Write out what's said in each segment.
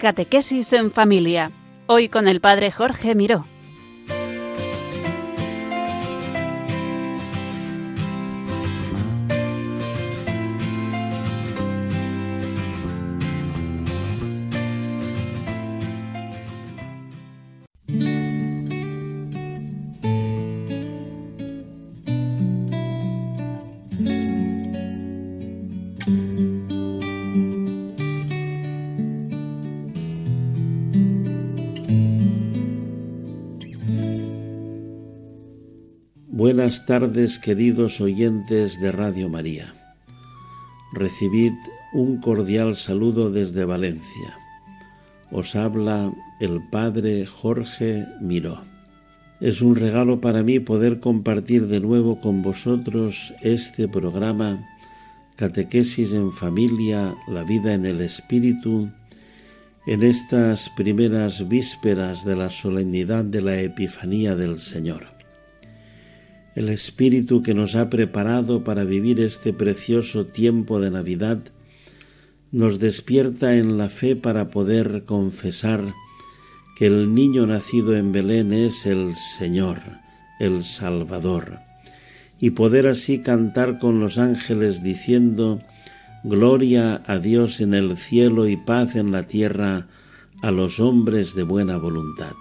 Catequesis en Familia. Hoy con el Padre Jorge Miró. Tardes queridos oyentes de Radio María. Recibid un cordial saludo desde Valencia. Os habla el Padre Jorge Miró. Es un regalo para mí poder compartir de nuevo con vosotros este programa Catequesis en familia, la vida en el Espíritu, en estas primeras vísperas de la solemnidad de la Epifanía del Señor el Espíritu que nos ha preparado para vivir este precioso tiempo de Navidad, nos despierta en la fe para poder confesar que el niño nacido en Belén es el Señor, el Salvador, y poder así cantar con los ángeles diciendo, Gloria a Dios en el cielo y paz en la tierra a los hombres de buena voluntad.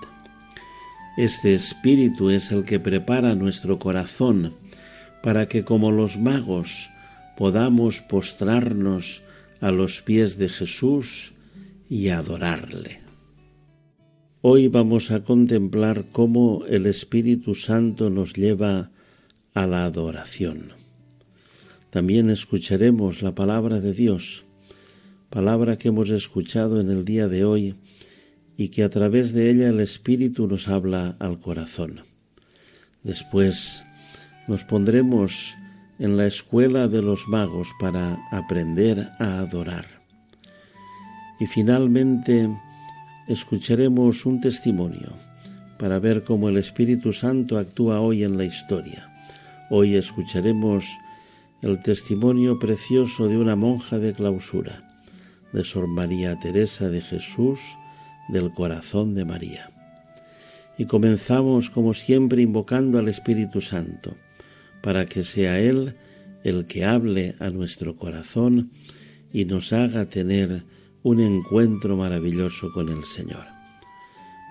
Este espíritu es el que prepara nuestro corazón para que como los magos podamos postrarnos a los pies de Jesús y adorarle. Hoy vamos a contemplar cómo el Espíritu Santo nos lleva a la adoración. También escucharemos la palabra de Dios, palabra que hemos escuchado en el día de hoy y que a través de ella el Espíritu nos habla al corazón. Después nos pondremos en la escuela de los magos para aprender a adorar. Y finalmente escucharemos un testimonio para ver cómo el Espíritu Santo actúa hoy en la historia. Hoy escucharemos el testimonio precioso de una monja de clausura, de Sor María Teresa de Jesús, del corazón de María. Y comenzamos como siempre invocando al Espíritu Santo, para que sea Él el que hable a nuestro corazón y nos haga tener un encuentro maravilloso con el Señor.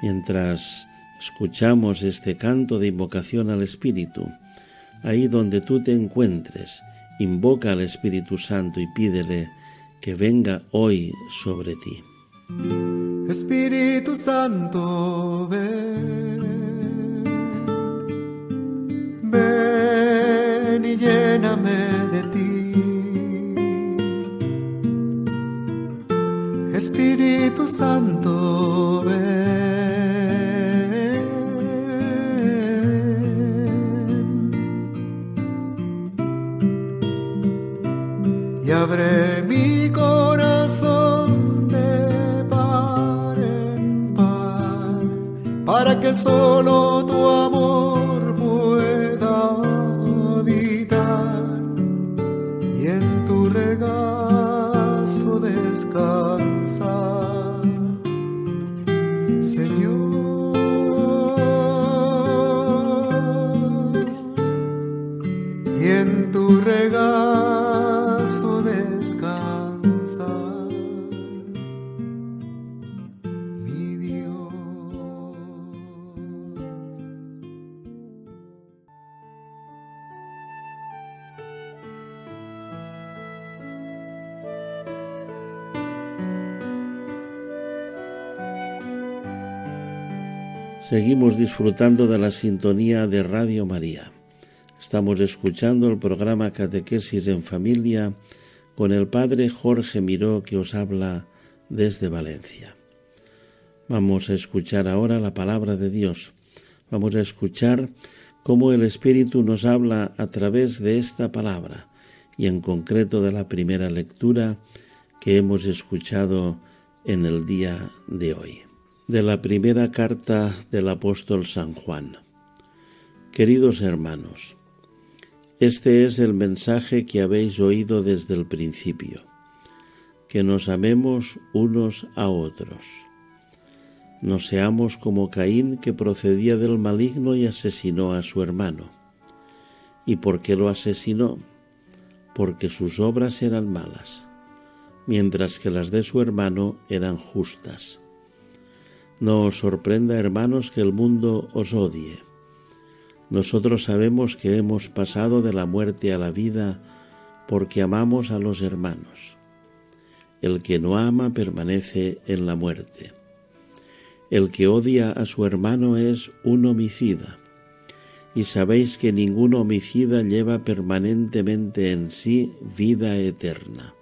Mientras escuchamos este canto de invocación al Espíritu, ahí donde tú te encuentres, invoca al Espíritu Santo y pídele que venga hoy sobre ti. Espíritu Santo, ven, ven y lléname de ti. Espíritu Santo, ven. Y abre mi corazón que solo tu amor pueda habitar y en tu regazo descansar. Señor, Seguimos disfrutando de la sintonía de Radio María. Estamos escuchando el programa Catequesis en Familia con el Padre Jorge Miró que os habla desde Valencia. Vamos a escuchar ahora la palabra de Dios. Vamos a escuchar cómo el Espíritu nos habla a través de esta palabra y en concreto de la primera lectura que hemos escuchado en el día de hoy de la primera carta del apóstol San Juan. Queridos hermanos, este es el mensaje que habéis oído desde el principio. que nos amemos unos a otros. No seamos como Caín que procedía del maligno y asesinó a su hermano. ¿Y por qué lo asesinó? Porque sus obras eran malas, mientras que las de su hermano eran justas. No os sorprenda, hermanos, que el mundo os odie. Nosotros sabemos que hemos pasado de la muerte a la vida porque amamos a los hermanos. El que no ama permanece en la muerte. El que odia a su hermano es un homicida. Y sabéis que ningún homicida lleva permanentemente en sí vida eterna.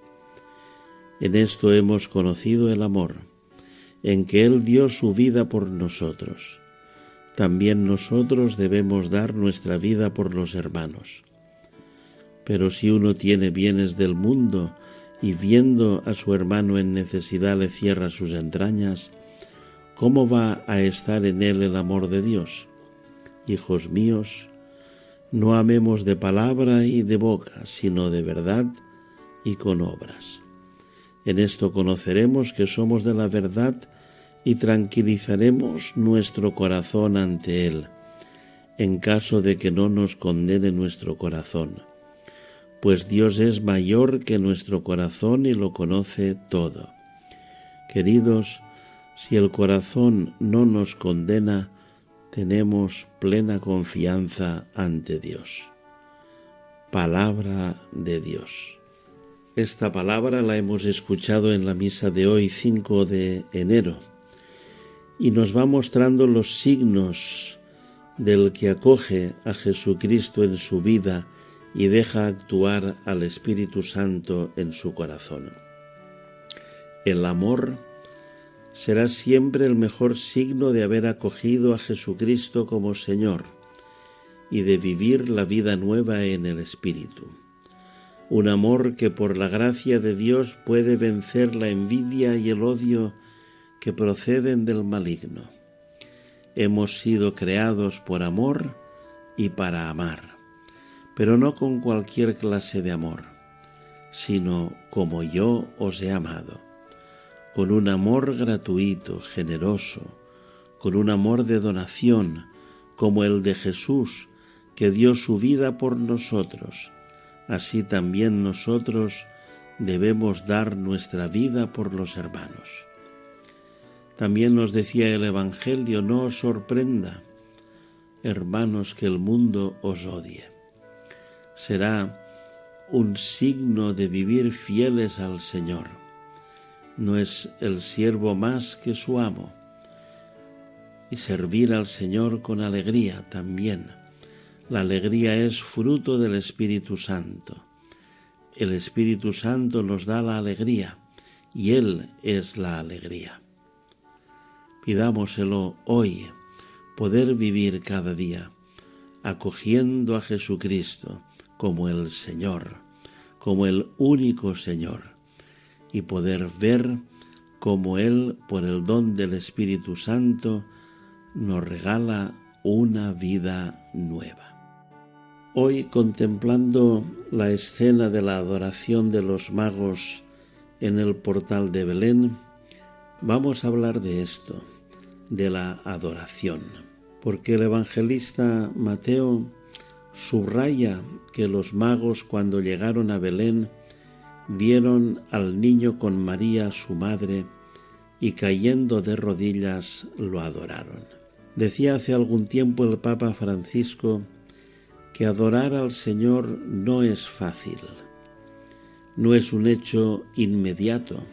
En esto hemos conocido el amor, en que Él dio su vida por nosotros. También nosotros debemos dar nuestra vida por los hermanos. Pero si uno tiene bienes del mundo y viendo a su hermano en necesidad le cierra sus entrañas, ¿cómo va a estar en él el amor de Dios? Hijos míos, no amemos de palabra y de boca, sino de verdad y con obras. En esto conoceremos que somos de la verdad y tranquilizaremos nuestro corazón ante Él, en caso de que no nos condene nuestro corazón, pues Dios es mayor que nuestro corazón y lo conoce todo. Queridos, si el corazón no nos condena, tenemos plena confianza ante Dios. Palabra de Dios. Esta palabra la hemos escuchado en la misa de hoy 5 de enero y nos va mostrando los signos del que acoge a Jesucristo en su vida y deja actuar al Espíritu Santo en su corazón. El amor será siempre el mejor signo de haber acogido a Jesucristo como Señor y de vivir la vida nueva en el Espíritu. Un amor que por la gracia de Dios puede vencer la envidia y el odio que proceden del maligno. Hemos sido creados por amor y para amar, pero no con cualquier clase de amor, sino como yo os he amado con un amor gratuito, generoso, con un amor de donación, como el de Jesús, que dio su vida por nosotros. Así también nosotros debemos dar nuestra vida por los hermanos. También nos decía el Evangelio, no os sorprenda, hermanos, que el mundo os odie. Será un signo de vivir fieles al Señor no es el siervo más que su amo. Y servir al Señor con alegría también. La alegría es fruto del Espíritu Santo. El Espíritu Santo nos da la alegría y Él es la alegría. Pidámoselo hoy, poder vivir cada día, acogiendo a Jesucristo como el Señor, como el único Señor y poder ver cómo Él, por el don del Espíritu Santo, nos regala una vida nueva. Hoy, contemplando la escena de la adoración de los magos en el portal de Belén, vamos a hablar de esto, de la adoración, porque el evangelista Mateo subraya que los magos cuando llegaron a Belén vieron al niño con María su madre y cayendo de rodillas lo adoraron. Decía hace algún tiempo el Papa Francisco que adorar al Señor no es fácil, no es un hecho inmediato,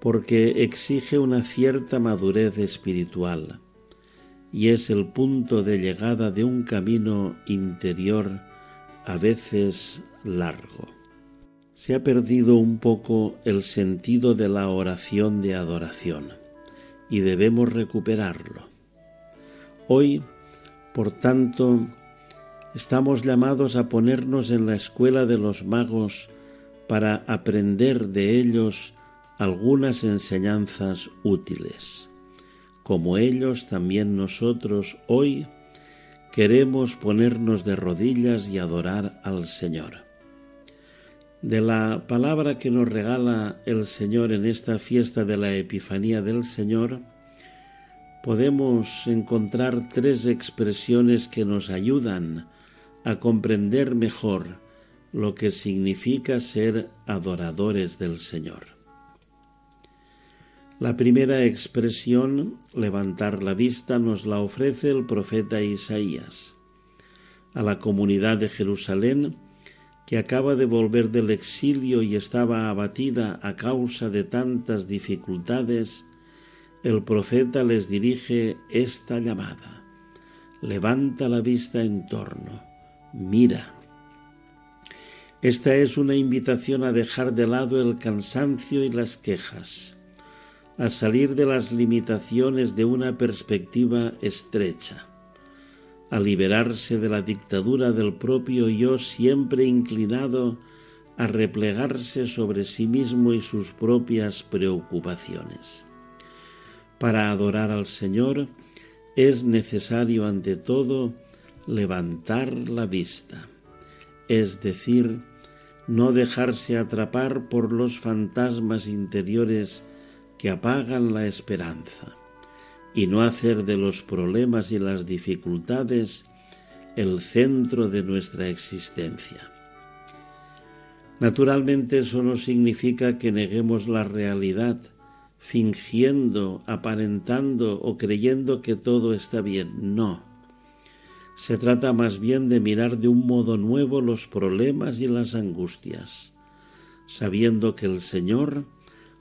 porque exige una cierta madurez espiritual y es el punto de llegada de un camino interior a veces largo se ha perdido un poco el sentido de la oración de adoración y debemos recuperarlo. Hoy, por tanto, estamos llamados a ponernos en la escuela de los magos para aprender de ellos algunas enseñanzas útiles. Como ellos, también nosotros hoy queremos ponernos de rodillas y adorar al Señor De la palabra que nos regala el Señor en esta fiesta de la Epifanía del Señor, podemos encontrar tres expresiones que nos ayudan a comprender mejor lo que significa ser adoradores del Señor. La primera expresión, levantar la vista, nos la ofrece el profeta Isaías. A la comunidad de Jerusalén, que acaba de volver del exilio y estaba abatida a causa de tantas dificultades, el profeta les dirige esta llamada. Levanta la vista en torno, mira. Esta es una invitación a dejar de lado el cansancio y las quejas, a salir de las limitaciones de una perspectiva estrecha, a liberarse de la dictadura del propio yo siempre inclinado a replegarse sobre sí mismo y sus propias preocupaciones. Para adorar al Señor es necesario ante todo levantar la vista, es decir, no dejarse atrapar por los fantasmas interiores que apagan la esperanza y no hacer de los problemas y las dificultades el centro de nuestra existencia. Naturalmente eso no significa que neguemos la realidad, fingiendo, aparentando o creyendo que todo está bien. No. Se trata más bien de mirar de un modo nuevo los problemas y las angustias, sabiendo que el Señor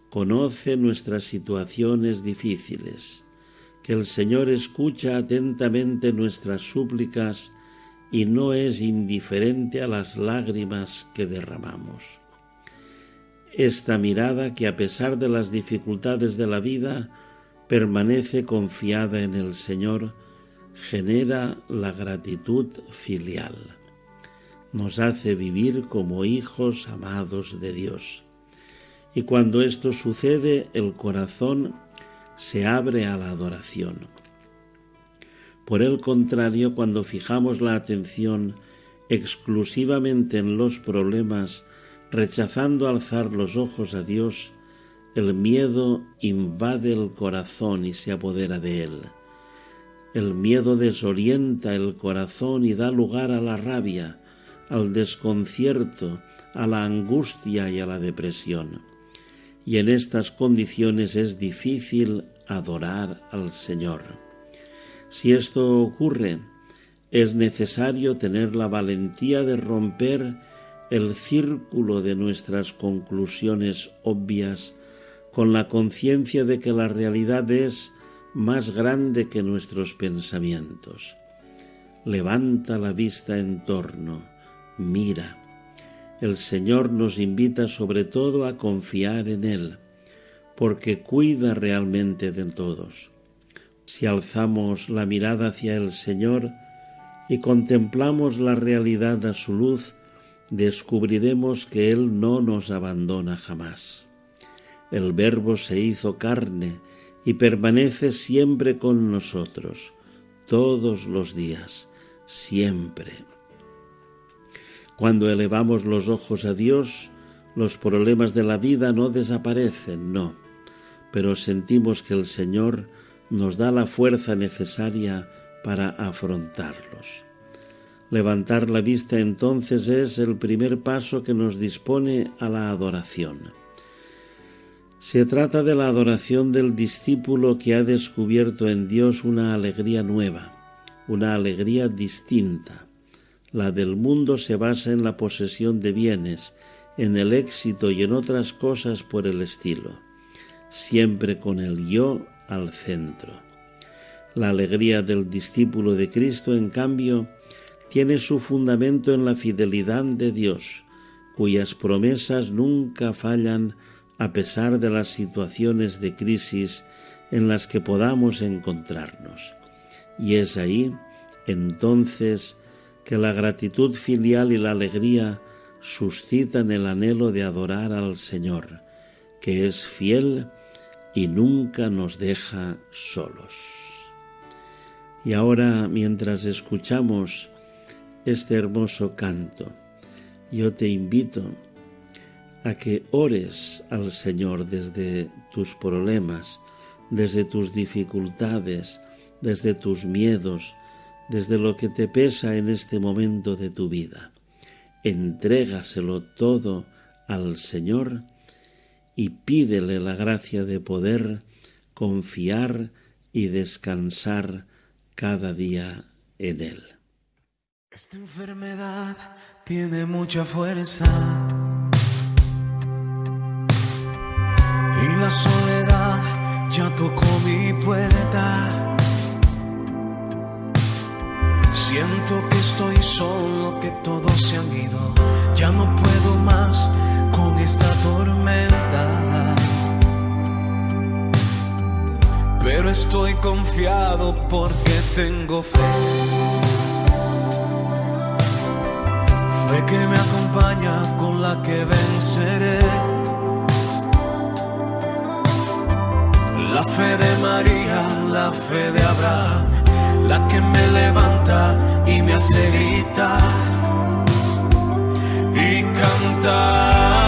conoce nuestras situaciones difíciles, que el Señor escucha atentamente nuestras súplicas y no es indiferente a las lágrimas que derramamos. Esta mirada que a pesar de las dificultades de la vida permanece confiada en el Señor, genera la gratitud filial. Nos hace vivir como hijos amados de Dios. Y cuando esto sucede, el corazón se abre a la adoración. Por el contrario, cuando fijamos la atención exclusivamente en los problemas Rechazando alzar los ojos a Dios, el miedo invade el corazón y se apodera de él. El miedo desorienta el corazón y da lugar a la rabia, al desconcierto, a la angustia y a la depresión. Y en estas condiciones es difícil adorar al Señor. Si esto ocurre, es necesario tener la valentía de romper el círculo de nuestras conclusiones obvias con la conciencia de que la realidad es más grande que nuestros pensamientos. Levanta la vista en torno, mira. El Señor nos invita sobre todo a confiar en Él, porque cuida realmente de todos. Si alzamos la mirada hacia el Señor y contemplamos la realidad a su luz, descubriremos que Él no nos abandona jamás. El Verbo se hizo carne y permanece siempre con nosotros, todos los días, siempre. Cuando elevamos los ojos a Dios, los problemas de la vida no desaparecen, no, pero sentimos que el Señor nos da la fuerza necesaria para afrontarlos. Levantar la vista entonces es el primer paso que nos dispone a la adoración. Se trata de la adoración del discípulo que ha descubierto en Dios una alegría nueva, una alegría distinta. La del mundo se basa en la posesión de bienes, en el éxito y en otras cosas por el estilo, siempre con el yo al centro. La alegría del discípulo de Cristo, en cambio, tiene su fundamento en la fidelidad de Dios, cuyas promesas nunca fallan a pesar de las situaciones de crisis en las que podamos encontrarnos. Y es ahí, entonces, que la gratitud filial y la alegría suscitan el anhelo de adorar al Señor, que es fiel y nunca nos deja solos. Y ahora, mientras escuchamos este hermoso canto. Yo te invito a que ores al Señor desde tus problemas, desde tus dificultades, desde tus miedos, desde lo que te pesa en este momento de tu vida. Entrégaselo todo al Señor y pídele la gracia de poder confiar y descansar cada día en Él. Esta enfermedad tiene mucha fuerza y la soledad ya tocó mi puerta. Siento que estoy solo, que todos se han ido, ya no puedo más con esta tormenta. Pero estoy confiado porque tengo fe. Fe que me acompaña con la que venceré. La fe de María, la fe de Abraham, la que me levanta y me hace gritar y cantar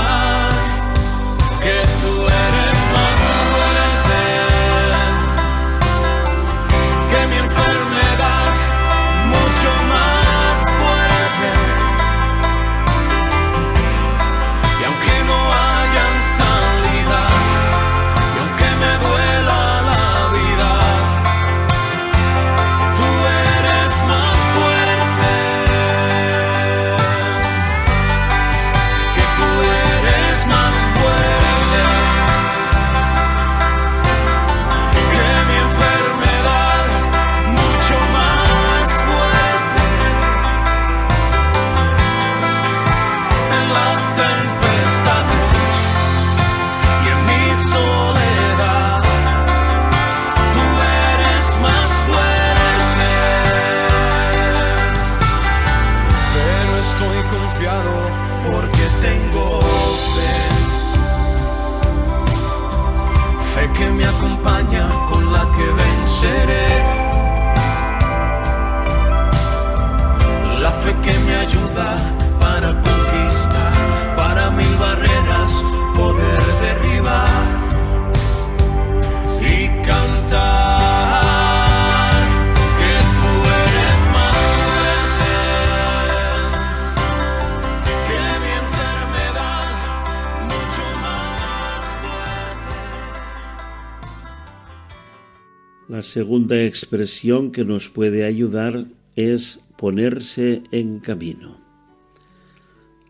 segunda expresión que nos puede ayudar es ponerse en camino.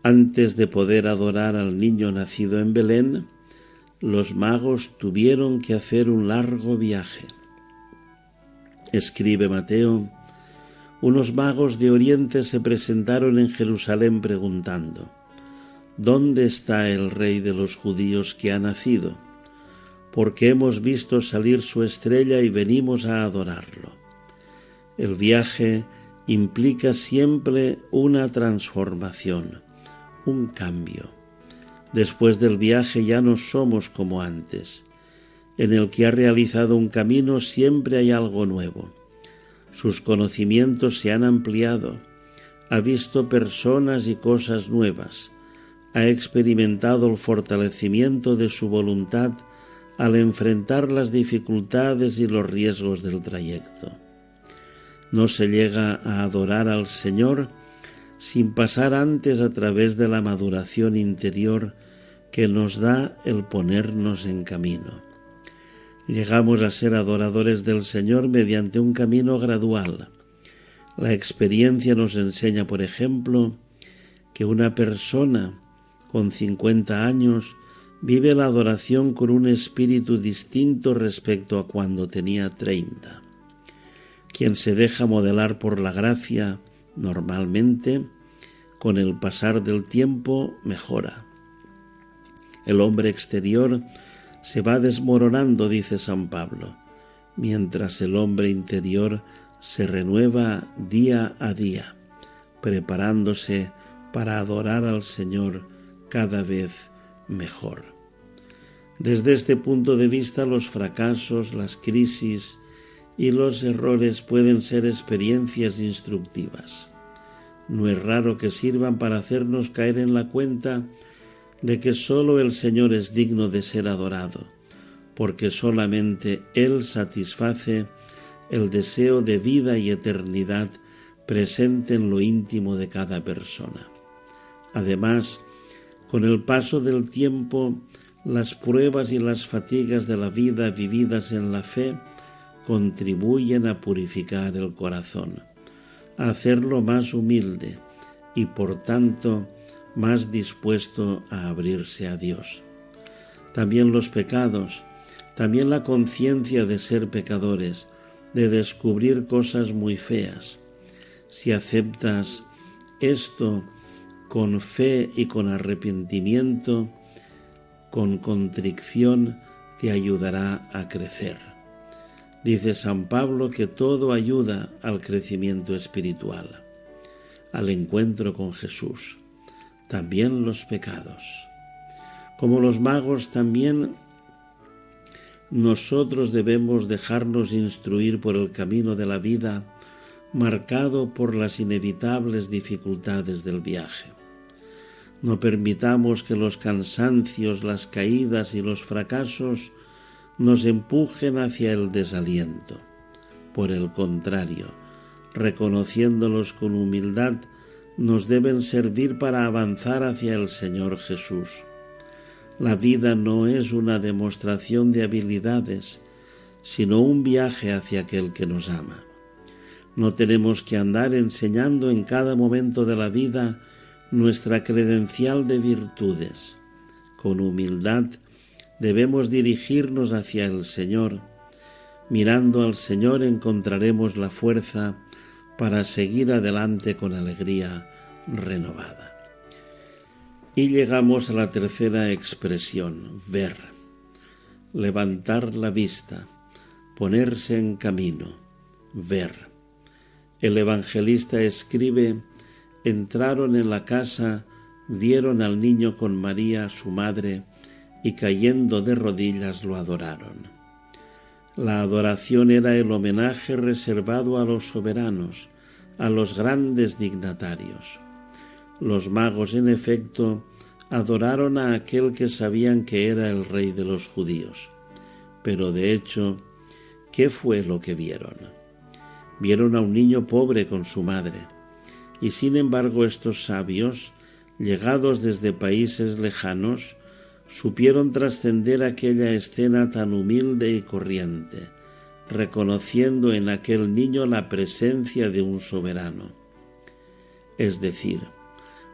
Antes de poder adorar al niño nacido en Belén, los magos tuvieron que hacer un largo viaje. Escribe Mateo, unos magos de Oriente se presentaron en Jerusalén preguntando, ¿Dónde está el rey de los judíos que ha nacido? Porque hemos visto salir su estrella y venimos a adorarlo. El viaje implica siempre una transformación, un cambio. Después del viaje ya no somos como antes. En el que ha realizado un camino siempre hay algo nuevo. Sus conocimientos se han ampliado, ha visto personas y cosas nuevas, ha experimentado el fortalecimiento de su voluntad al enfrentar las dificultades y los riesgos del trayecto. No se llega a adorar al Señor sin pasar antes a través de la maduración interior que nos da el ponernos en camino. Llegamos a ser adoradores del Señor mediante un camino gradual. La experiencia nos enseña, por ejemplo, que una persona con 50 años vive la adoración con un espíritu distinto respecto a cuando tenía 30. Quien se deja modelar por la gracia, normalmente, con el pasar del tiempo, mejora. El hombre exterior se va desmoronando, dice San Pablo, mientras el hombre interior se renueva día a día, preparándose para adorar al Señor cada vez mejor. Desde este punto de vista, los fracasos, las crisis y los errores pueden ser experiencias instructivas. No es raro que sirvan para hacernos caer en la cuenta de que sólo el Señor es digno de ser adorado, porque solamente Él satisface el deseo de vida y eternidad presente en lo íntimo de cada persona. Además, con el paso del tiempo, las pruebas y las fatigas de la vida vividas en la fe contribuyen a purificar el corazón, a hacerlo más humilde y por tanto más dispuesto a abrirse a Dios. También los pecados, también la conciencia de ser pecadores, de descubrir cosas muy feas. Si aceptas esto con fe y con arrepentimiento, con contrición, te ayudará a crecer. Dice San Pablo que todo ayuda al crecimiento espiritual, al encuentro con Jesús, también los pecados. Como los magos también nosotros debemos dejarnos instruir por el camino de la vida marcado por las inevitables dificultades del viaje. No permitamos que los cansancios, las caídas y los fracasos nos empujen hacia el desaliento. Por el contrario, reconociéndolos con humildad, nos deben servir para avanzar hacia el Señor Jesús. La vida no es una demostración de habilidades, sino un viaje hacia aquel que nos ama. No tenemos que andar enseñando en cada momento de la vida nuestra credencial de virtudes. Con humildad debemos dirigirnos hacia el Señor. Mirando al Señor encontraremos la fuerza para seguir adelante con alegría renovada. Y llegamos a la tercera expresión, ver, levantar la vista, ponerse en camino, ver. El evangelista escribe entraron en la casa, vieron al niño con María, su madre, y cayendo de rodillas lo adoraron. La adoración era el homenaje reservado a los soberanos, a los grandes dignatarios. Los magos, en efecto, adoraron a aquel que sabían que era el rey de los judíos. Pero de hecho, ¿qué fue lo que vieron? Vieron a un niño pobre con su madre y sin embargo estos sabios, llegados desde países lejanos, supieron trascender aquella escena tan humilde y corriente, reconociendo en aquel niño la presencia de un soberano. Es decir,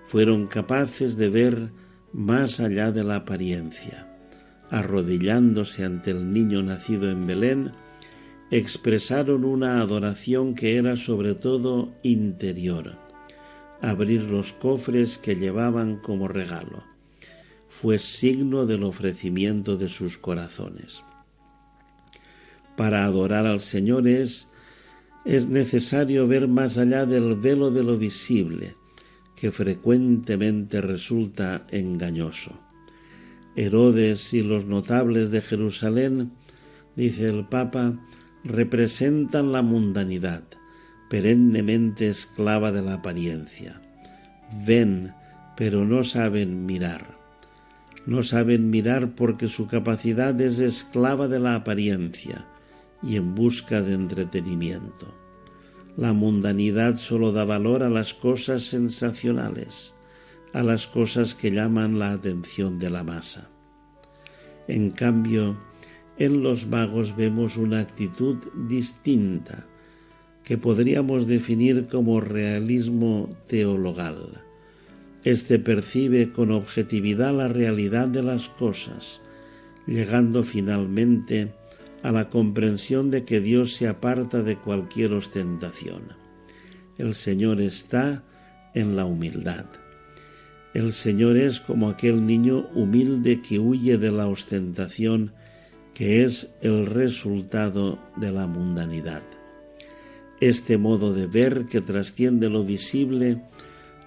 fueron capaces de ver más allá de la apariencia. Arrodillándose ante el niño nacido en Belén, expresaron una adoración que era sobre todo interior abrir los cofres que llevaban como regalo. Fue signo del ofrecimiento de sus corazones. Para adorar al Señor es, es necesario ver más allá del velo de lo visible, que frecuentemente resulta engañoso. Herodes y los notables de Jerusalén, dice el Papa, representan la mundanidad perennemente esclava de la apariencia. Ven, pero no saben mirar. No saben mirar porque su capacidad es esclava de la apariencia y en busca de entretenimiento. La mundanidad solo da valor a las cosas sensacionales, a las cosas que llaman la atención de la masa. En cambio, en los magos vemos una actitud distinta, que podríamos definir como realismo teologal. Este percibe con objetividad la realidad de las cosas, llegando finalmente a la comprensión de que Dios se aparta de cualquier ostentación. El Señor está en la humildad. El Señor es como aquel niño humilde que huye de la ostentación que es el resultado de la mundanidad. Este modo de ver que trasciende lo visible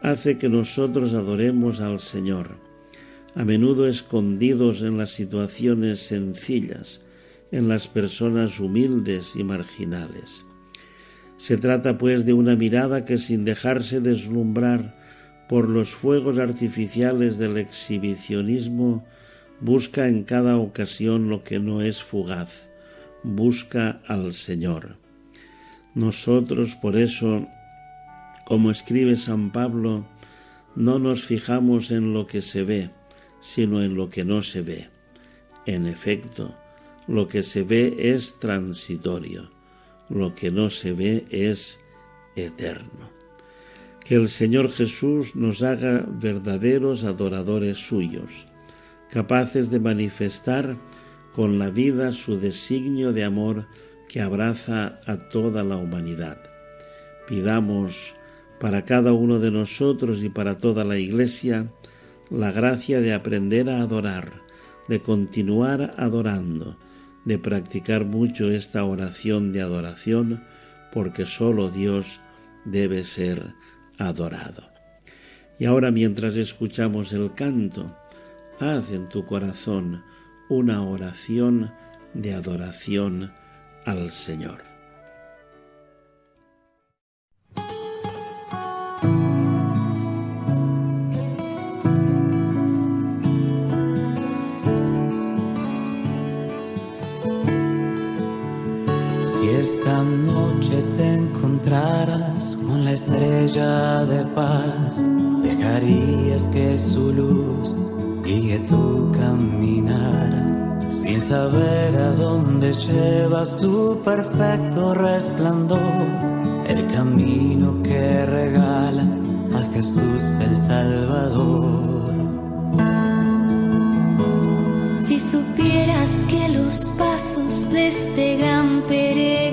hace que nosotros adoremos al Señor, a menudo escondidos en las situaciones sencillas, en las personas humildes y marginales. Se trata pues de una mirada que sin dejarse deslumbrar por los fuegos artificiales del exhibicionismo, busca en cada ocasión lo que no es fugaz, busca al Señor. Nosotros por eso, como escribe San Pablo, no nos fijamos en lo que se ve, sino en lo que no se ve. En efecto, lo que se ve es transitorio, lo que no se ve es eterno. Que el Señor Jesús nos haga verdaderos adoradores suyos, capaces de manifestar con la vida su designio de amor que abraza a toda la humanidad. Pidamos para cada uno de nosotros y para toda la Iglesia la gracia de aprender a adorar, de continuar adorando, de practicar mucho esta oración de adoración, porque solo Dios debe ser adorado. Y ahora mientras escuchamos el canto, haz en tu corazón una oración de adoración al Señor. Si esta noche te encontraras con la estrella de paz, dejarías que su luz guíe tu caminar saber a dónde lleva su perfecto resplandor, el camino que regala a Jesús el Salvador. Si supieras que los pasos de este gran peregrinar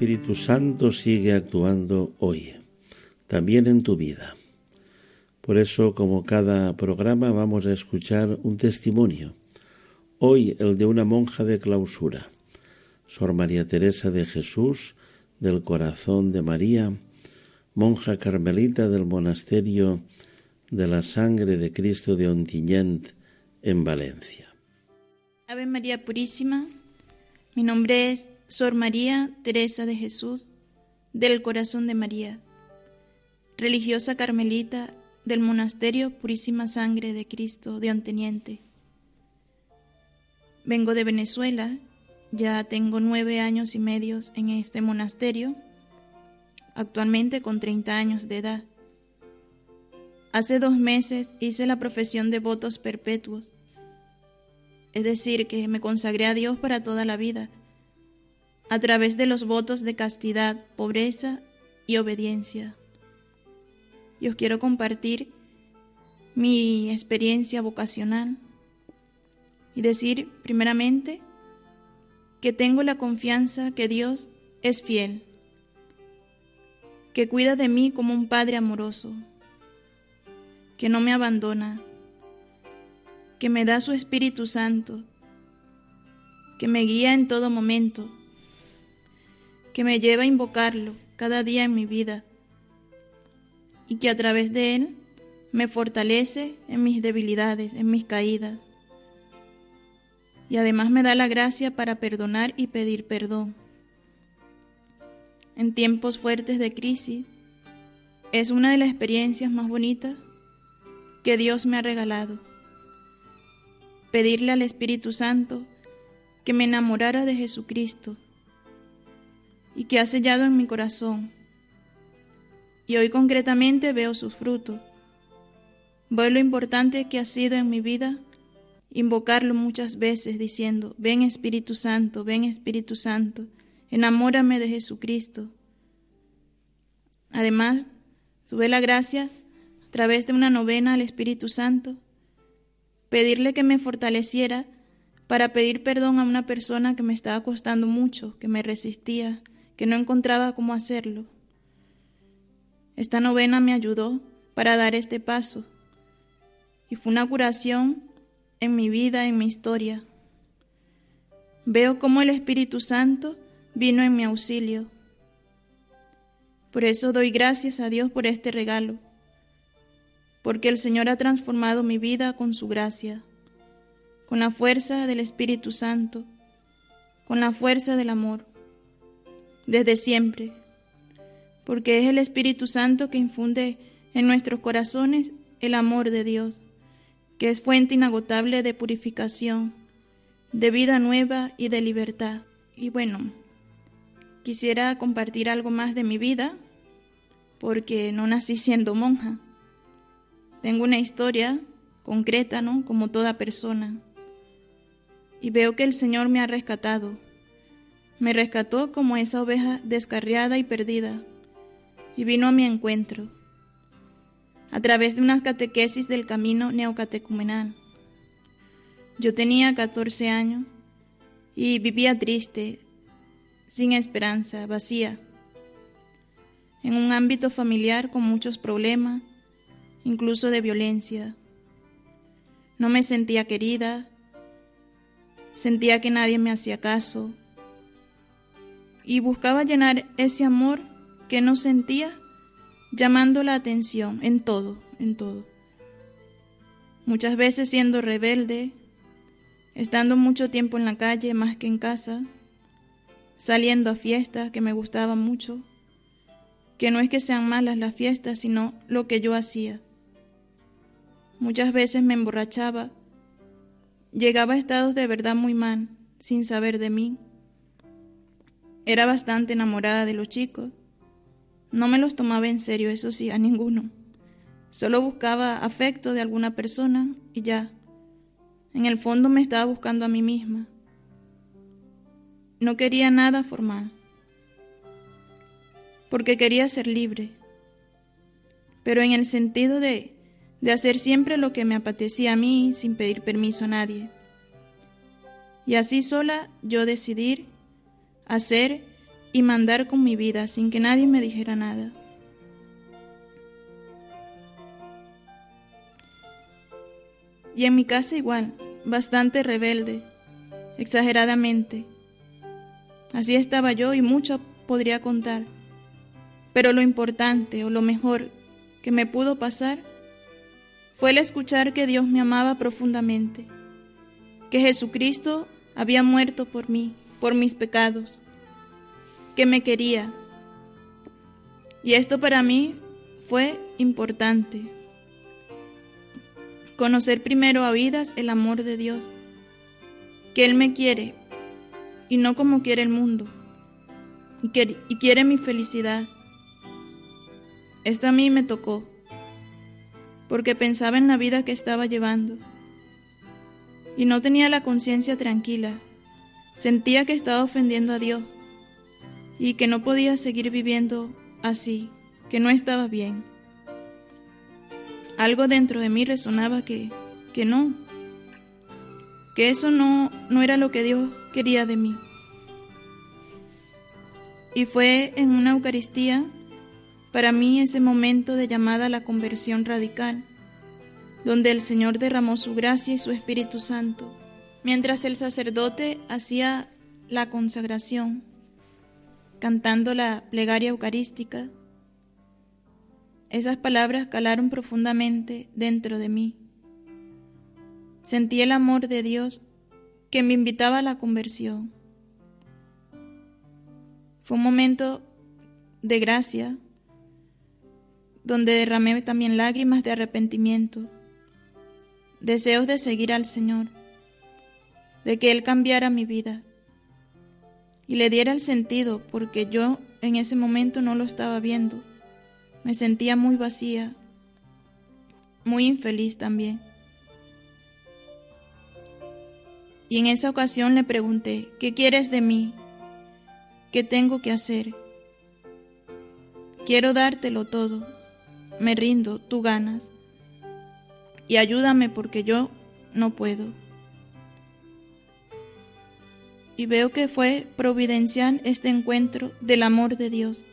Espíritu Santo sigue actuando hoy, también en tu vida. Por eso, como cada programa, vamos a escuchar un testimonio. Hoy el de una monja de clausura, Sor María Teresa de Jesús, del Corazón de María, monja carmelita del monasterio de la Sangre de Cristo de Ontinyent, en Valencia. Ave María Purísima, mi nombre es Sor María Teresa de Jesús, del Corazón de María, religiosa carmelita del Monasterio Purísima Sangre de Cristo de Onteniente. Vengo de Venezuela, ya tengo nueve años y medio en este monasterio, actualmente con 30 años de edad. Hace dos meses hice la profesión de votos perpetuos, es decir, que me consagré a Dios para toda la vida, a través de los votos de castidad, pobreza y obediencia. Y os quiero compartir mi experiencia vocacional y decir primeramente que tengo la confianza que Dios es fiel, que cuida de mí como un Padre amoroso, que no me abandona, que me da su Espíritu Santo, que me guía en todo momento, que me lleva a invocarlo cada día en mi vida y que a través de él me fortalece en mis debilidades, en mis caídas. Y además me da la gracia para perdonar y pedir perdón. En tiempos fuertes de crisis, es una de las experiencias más bonitas que Dios me ha regalado. pedirle al Espíritu Santo que me enamorara de Jesucristo y que ha sellado en mi corazón. Y hoy concretamente veo su fruto. Veo lo importante que ha sido en mi vida invocarlo muchas veces diciendo, ven Espíritu Santo, ven Espíritu Santo, enamórame de Jesucristo. Además, tuve la gracia, a través de una novena al Espíritu Santo, pedirle que me fortaleciera para pedir perdón a una persona que me estaba costando mucho, que me resistía, que no encontraba cómo hacerlo. Esta novena me ayudó para dar este paso y fue una curación en mi vida, en mi historia. Veo cómo el Espíritu Santo vino en mi auxilio. Por eso doy gracias a Dios por este regalo, porque el Señor ha transformado mi vida con su gracia, con la fuerza del Espíritu Santo, con la fuerza del amor, desde siempre, porque es el Espíritu Santo que infunde en nuestros corazones el amor de Dios que es fuente inagotable de purificación, de vida nueva y de libertad. Y bueno, quisiera compartir algo más de mi vida, porque no nací siendo monja. Tengo una historia concreta, ¿no? Como toda persona. Y veo que el Señor me ha rescatado. Me rescató como esa oveja descarriada y perdida, y vino a mi encuentro a través de unas catequesis del camino neocatecumenal. Yo tenía 14 años y vivía triste, sin esperanza, vacía, en un ámbito familiar con muchos problemas, incluso de violencia. No me sentía querida, sentía que nadie me hacía caso y buscaba llenar ese amor que no sentía llamando la atención en todo, en todo. Muchas veces siendo rebelde, estando mucho tiempo en la calle más que en casa, saliendo a fiestas que me gustaban mucho, que no es que sean malas las fiestas, sino lo que yo hacía. Muchas veces me emborrachaba, llegaba a estados de verdad muy mal, sin saber de mí. Era bastante enamorada de los chicos, no me los tomaba en serio, eso sí, a ninguno. Solo buscaba afecto de alguna persona y ya. En el fondo me estaba buscando a mí misma. No quería nada formal, porque quería ser libre, pero en el sentido de, de hacer siempre lo que me apetecía a mí sin pedir permiso a nadie. Y así sola yo decidir hacer y mandar con mi vida sin que nadie me dijera nada. Y en mi casa igual, bastante rebelde, exageradamente. Así estaba yo y mucho podría contar. Pero lo importante o lo mejor que me pudo pasar fue el escuchar que Dios me amaba profundamente, que Jesucristo había muerto por mí, por mis pecados, que me quería. Y esto para mí fue importante. Conocer primero a vidas el amor de Dios, que Él me quiere y no como quiere el mundo, y, quiere mi felicidad. Esto a mí me tocó, porque pensaba en la vida que estaba llevando y no tenía la conciencia tranquila. Sentía que estaba ofendiendo a Dios y que no podía seguir viviendo así, que no estaba bien. Algo dentro de mí resonaba que, que no, que eso no, no era lo que Dios quería de mí. Y fue en una Eucaristía para mí ese momento de llamada a la conversión radical, donde el Señor derramó su gracia y su Espíritu Santo, mientras el sacerdote hacía la consagración cantando la plegaria eucarística, esas palabras calaron profundamente dentro de mí. Sentí el amor de Dios que me invitaba a la conversión. Fue un momento de gracia donde derramé también lágrimas de arrepentimiento, deseos de seguir al Señor, de que Él cambiara mi vida y le diera el sentido, porque yo en ese momento no lo estaba viendo. Me sentía muy vacía, muy infeliz también. Y en esa ocasión le pregunté, ¿qué quieres de mí? ¿Qué tengo que hacer? Quiero dártelo todo. Me rindo, tú ganas. Y ayúdame porque yo no puedo. Y veo que fue providencial este encuentro del amor de Dios.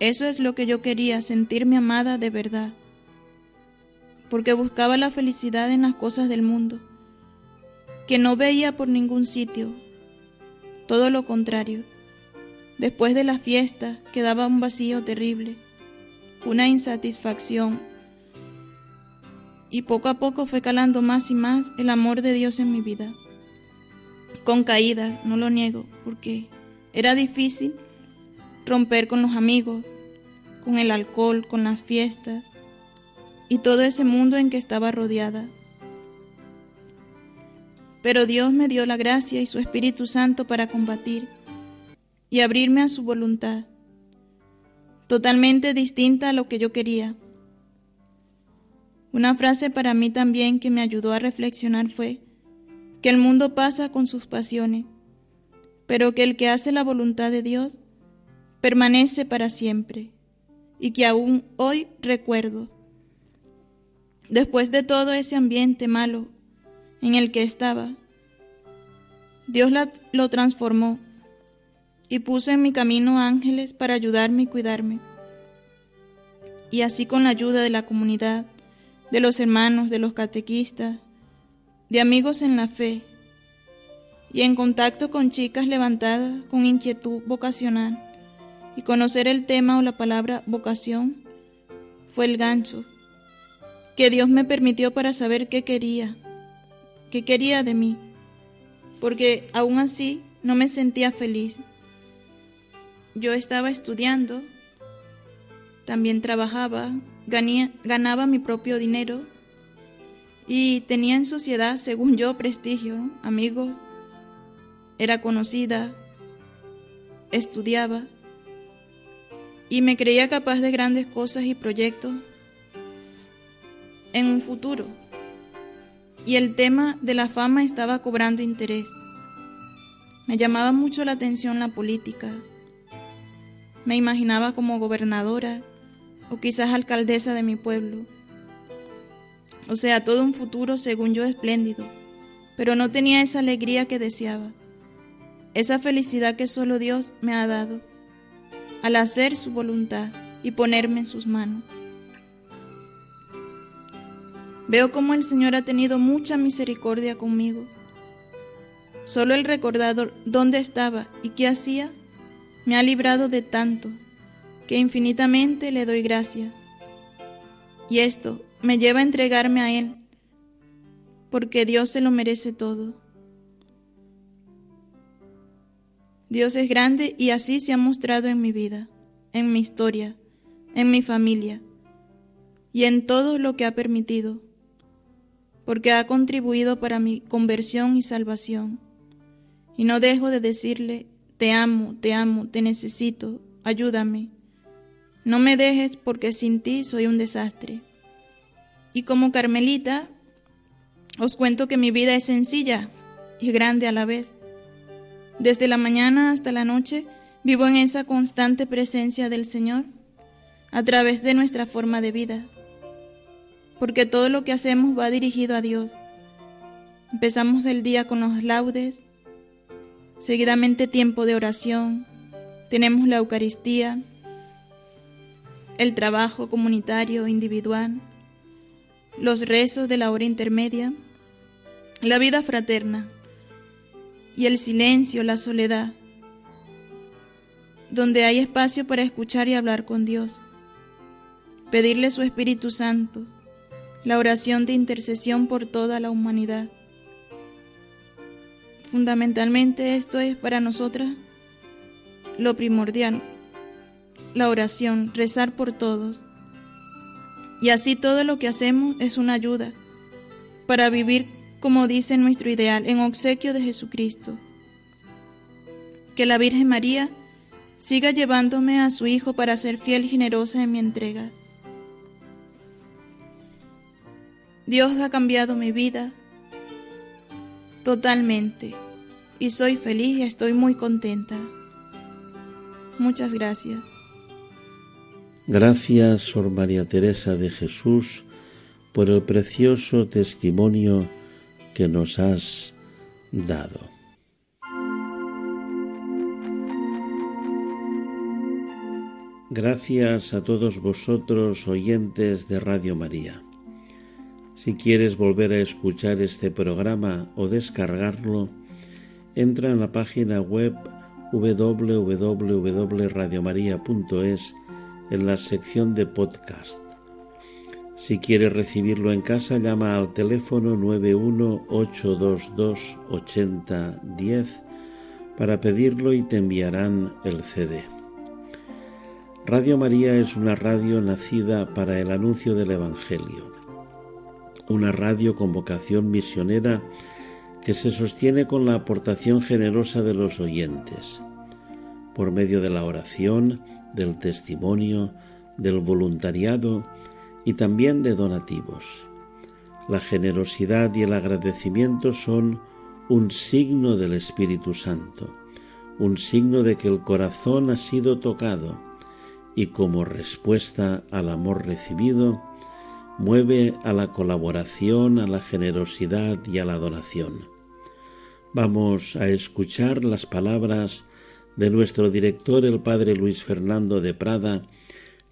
Eso es lo que yo quería, sentirme amada de verdad, porque buscaba la felicidad en las cosas del mundo, que no veía por ningún sitio, todo lo contrario. Después de la fiesta quedaba un vacío terrible, una insatisfacción, y poco a poco fue calando más y más el amor de Dios en mi vida. Con caídas, no lo niego, porque era difícil romper con los amigos, con el alcohol, con las fiestas y todo ese mundo en que estaba rodeada. Pero Dios me dio la gracia y su Espíritu Santo para combatir y abrirme a su voluntad, totalmente distinta a lo que yo quería. Una frase para mí también que me ayudó a reflexionar fue que el mundo pasa con sus pasiones, pero que el que hace la voluntad de Dios permanece para siempre y que aún hoy recuerdo. Después de todo ese ambiente malo en el que estaba, Dios lo transformó y puso en mi camino ángeles para ayudarme y cuidarme. Y así con la ayuda de la comunidad, de los hermanos, de los catequistas, de amigos en la fe, y en contacto con chicas levantadas con inquietud vocacional, y conocer el tema o la palabra vocación fue el gancho que Dios me permitió para saber qué quería, qué quería de mí, porque aún así no me sentía feliz. Yo estaba estudiando, también trabajaba, ganaba mi propio dinero y tenía en sociedad, según yo, prestigio, amigos, era conocida, estudiaba y me creía capaz de grandes cosas y proyectos en un futuro. Y el tema de la fama estaba cobrando interés. Me llamaba mucho la atención la política. Me imaginaba como gobernadora o quizás alcaldesa de mi pueblo. O sea, todo un futuro según yo espléndido, pero no tenía esa alegría que deseaba, esa felicidad que solo Dios me ha dado al hacer su voluntad y ponerme en sus manos. Veo cómo el Señor ha tenido mucha misericordia conmigo. Solo el recordado dónde estaba y qué hacía me ha librado de tanto que infinitamente le doy gracias. Y esto me lleva a entregarme a Él, porque Dios se lo merece todo. Dios es grande y así se ha mostrado en mi vida, en mi historia, en mi familia y en todo lo que ha permitido, porque ha contribuido para mi conversión y salvación. Y no dejo de decirle, te amo, te amo, te necesito, ayúdame. No me dejes porque sin ti soy un desastre. Y como Carmelita, os cuento que mi vida es sencilla y grande a la vez. Desde la mañana hasta la noche vivo en esa constante presencia del Señor a través de nuestra forma de vida, porque todo lo que hacemos va dirigido a Dios. Empezamos el día con los laudes, seguidamente tiempo de oración, tenemos la Eucaristía, el trabajo comunitario individual, los rezos de la hora intermedia, la vida fraterna y el silencio, la soledad, donde hay espacio para escuchar y hablar con Dios, pedirle su Espíritu Santo, la oración de intercesión por toda la humanidad. Fundamentalmente esto es para nosotras lo primordial, la oración, rezar por todos. Y así todo lo que hacemos es una ayuda para vivir como dice nuestro ideal, en obsequio de Jesucristo. Que la Virgen María siga llevándome a su Hijo para ser fiel y generosa en mi entrega. Dios ha cambiado mi vida totalmente y soy feliz y estoy muy contenta. Muchas gracias. Gracias, Sor María Teresa de Jesús, por el precioso testimonio que nos has dado. Gracias a todos vosotros, oyentes de Radio María. Si quieres volver a escuchar este programa o descargarlo, entra en la página web www.radiomaria.es en la sección de podcast. Si quieres recibirlo en casa, llama al teléfono 918228010 para pedirlo y te enviarán el CD. Radio María es una radio nacida para el anuncio del Evangelio, una radio con vocación misionera que se sostiene con la aportación generosa de los oyentes, por medio de la oración, del testimonio, del voluntariado y también de donativos. La generosidad y el agradecimiento son un signo del Espíritu Santo, un signo de que el corazón ha sido tocado y como respuesta al amor recibido, mueve a la colaboración, a la generosidad y a la donación. Vamos a escuchar las palabras de nuestro director, el padre Luis Fernando de Prada,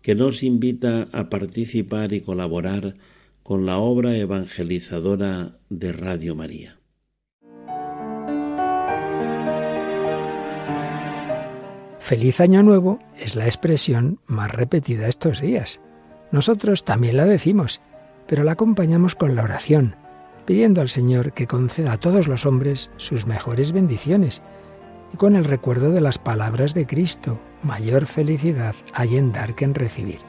que nos invita a participar y colaborar con la obra evangelizadora de Radio María. Feliz Año Nuevo es la expresión más repetida estos días. Nosotros también la decimos, pero la acompañamos con la oración, pidiendo al Señor que conceda a todos los hombres sus mejores bendiciones y con el recuerdo de las palabras de Cristo, mayor felicidad hay en dar que en recibir.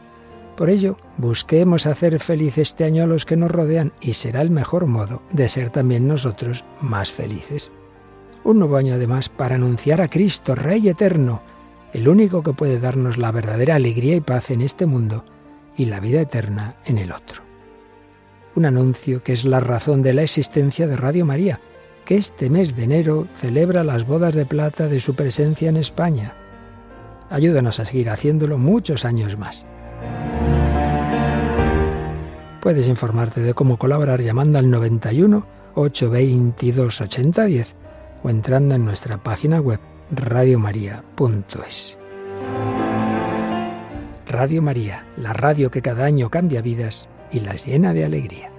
Por ello, busquemos hacer feliz este año a los que nos rodean y será el mejor modo de ser también nosotros más felices. Un nuevo año además para anunciar a Cristo, Rey eterno, el único que puede darnos la verdadera alegría y paz en este mundo y la vida eterna en el otro. Un anuncio que es la razón de la existencia de Radio María, que este mes de enero celebra las bodas de plata de su presencia en España. Ayúdanos a seguir haciéndolo muchos años más. Puedes informarte de cómo colaborar llamando al 91 822 8010 o entrando en nuestra página web radiomaria.es. Radio María, la radio que cada año cambia vidas y las llena de alegría.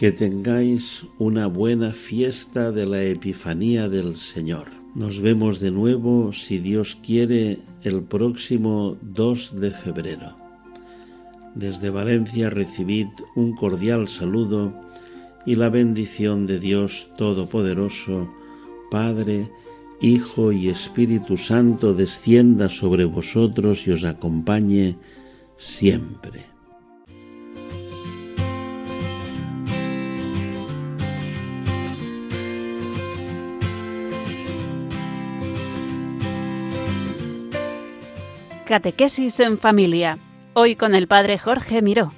Que tengáis una buena fiesta de la Epifanía del Señor. Nos vemos de nuevo, si Dios quiere, el próximo 2 de febrero. Desde Valencia recibid un cordial saludo y la bendición de Dios Todopoderoso, Padre, Hijo y Espíritu Santo descienda sobre vosotros y os acompañe siempre. Catequesis en familia. Hoy con el Padre Jorge Miró.